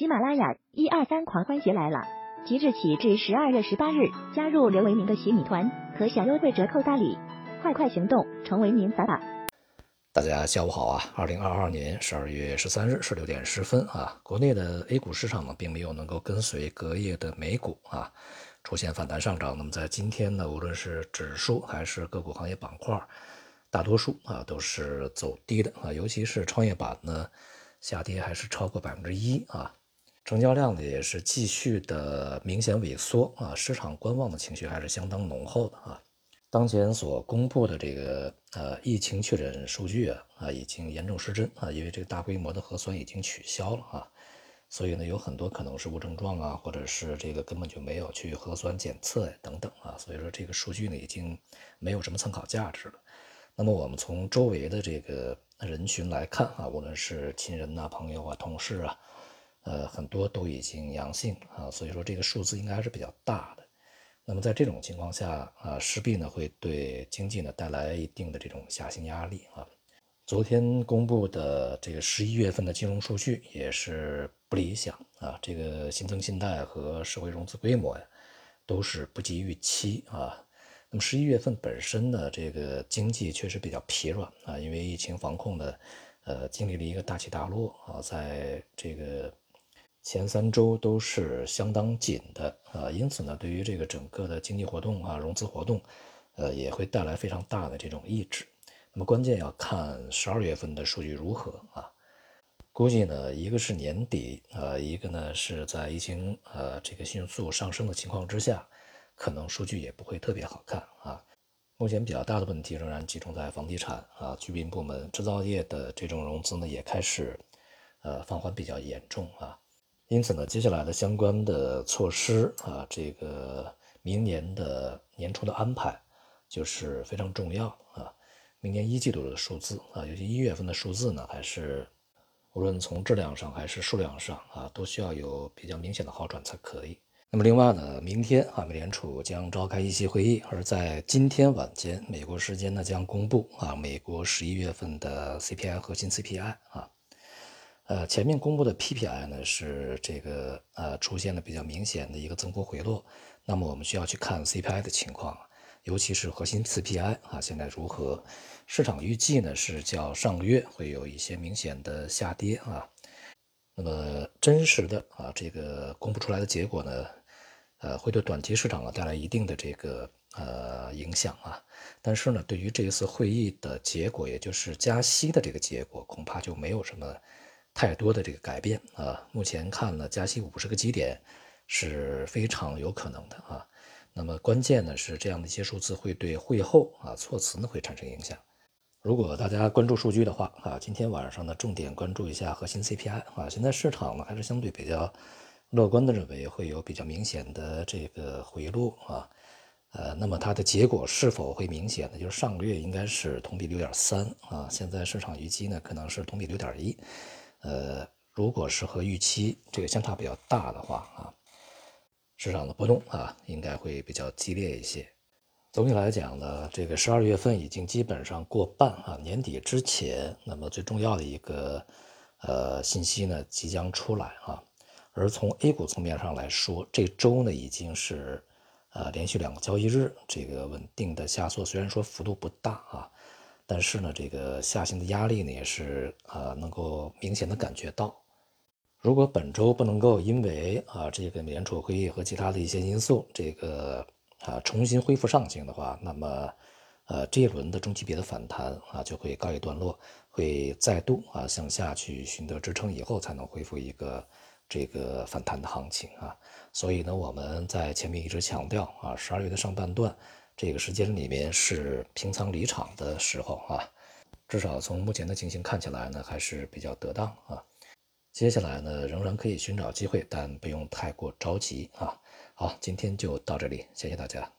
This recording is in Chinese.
喜马拉雅一二三狂欢节来了！即日起至十二月十八日，加入刘为明的洗米团，可享优惠折扣大礼，快快行动，成为您法宝！大家下午好啊！二零二二年十二月十三日十六点十分啊，国内的 A 股市场呢，并没有能够跟随隔夜的美股啊出现反弹上涨。那么在今天呢，无论是指数还是个股行业板块，大多数啊都是走低的啊，尤其是创业板呢，下跌还是超过百分之一啊。成交量呢也是继续的明显萎缩啊，市场观望的情绪还是相当浓厚的啊。当前所公布的这个呃疫情确诊数据啊啊已经严重失真啊，因为这个大规模的核酸已经取消了啊，所以呢有很多可能是无症状啊，或者是这个根本就没有去核酸检测呀等等啊，所以说这个数据呢已经没有什么参考价值了。那么我们从周围的这个人群来看啊，无论是亲人呐、朋友啊、同事啊。呃，很多都已经阳性啊，所以说这个数字应该还是比较大的。那么在这种情况下啊，势必呢会对经济呢带来一定的这种下行压力啊。昨天公布的这个十一月份的金融数据也是不理想啊，这个新增信贷和社会融资规模呀都是不及预期啊。那么十一月份本身呢，这个经济确实比较疲软啊，因为疫情防控呢，呃，经历了一个大起大落啊，在这个。前三周都是相当紧的啊，因此呢，对于这个整个的经济活动啊、融资活动，呃，也会带来非常大的这种抑制。那么关键要看十二月份的数据如何啊？估计呢，一个是年底啊，一个呢是在疫情呃这个迅速上升的情况之下，可能数据也不会特别好看啊。目前比较大的问题仍然集中在房地产啊、居民部门、制造业的这种融资呢，也开始呃放缓比较严重啊。因此呢，接下来的相关的措施啊，这个明年的年初的安排就是非常重要啊。明年一季度的数字啊，尤其一月份的数字呢，还是无论从质量上还是数量上啊，都需要有比较明显的好转才可以。那么另外呢，明天啊，美联储将召开议息会议，而在今天晚间美国时间呢，将公布啊，美国十一月份的 CPI 核心 CPI 啊。呃，前面公布的 PPI 呢是这个呃出现了比较明显的一个增幅回落，那么我们需要去看 CPI 的情况，尤其是核心 CPI 啊现在如何？市场预计呢是较上个月会有一些明显的下跌啊，那么真实的啊这个公布出来的结果呢，呃会对短期市场啊带来一定的这个呃影响啊，但是呢对于这一次会议的结果，也就是加息的这个结果，恐怕就没有什么。太多的这个改变啊，目前看呢，加息五十个基点是非常有可能的啊。那么关键呢是这样的一些数字会对会后啊措辞呢会产生影响。如果大家关注数据的话啊，今天晚上呢重点关注一下核心 CPI 啊。现在市场呢还是相对比较乐观的，认为会有比较明显的这个回落啊。呃，那么它的结果是否会明显呢？就是上个月应该是同比六点三啊，现在市场预期呢可能是同比六点一。呃，如果是和预期这个相差比较大的话啊，市场的波动啊应该会比较激烈一些。总体来讲呢，这个十二月份已经基本上过半啊，年底之前，那么最重要的一个呃信息呢即将出来啊。而从 A 股层面上来说，这周呢已经是呃连续两个交易日这个稳定的下挫，虽然说幅度不大啊。但是呢，这个下行的压力呢，也是啊，能够明显的感觉到。如果本周不能够因为啊这个美联储会议和其他的一些因素，这个啊重新恢复上行的话，那么呃这一轮的中级别的反弹啊就会告一段落，会再度啊向下去寻得支撑以后，才能恢复一个这个反弹的行情啊。所以呢，我们在前面一直强调啊，十二月的上半段。这个时间里面是平仓离场的时候啊，至少从目前的情形看起来呢，还是比较得当啊。接下来呢，仍然可以寻找机会，但不用太过着急啊。好，今天就到这里，谢谢大家。